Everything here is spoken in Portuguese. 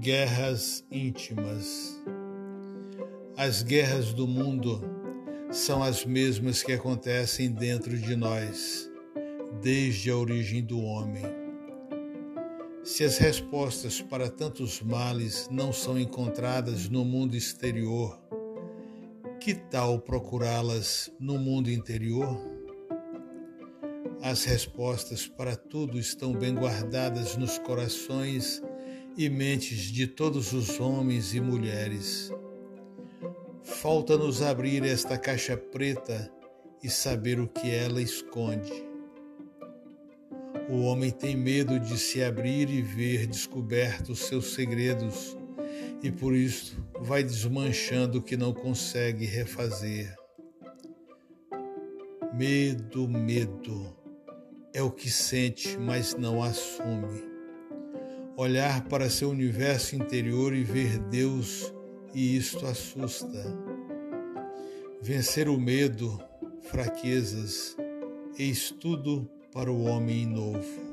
Guerras íntimas. As guerras do mundo são as mesmas que acontecem dentro de nós, desde a origem do homem. Se as respostas para tantos males não são encontradas no mundo exterior, que tal procurá-las no mundo interior? As respostas para tudo estão bem guardadas nos corações e mentes de todos os homens e mulheres. Falta-nos abrir esta caixa preta e saber o que ela esconde. O homem tem medo de se abrir e ver descobertos seus segredos, e por isso vai desmanchando o que não consegue refazer. Medo, medo é o que sente, mas não assume olhar para seu universo interior e ver Deus, e isto assusta. Vencer o medo, fraquezas, eis tudo para o homem novo.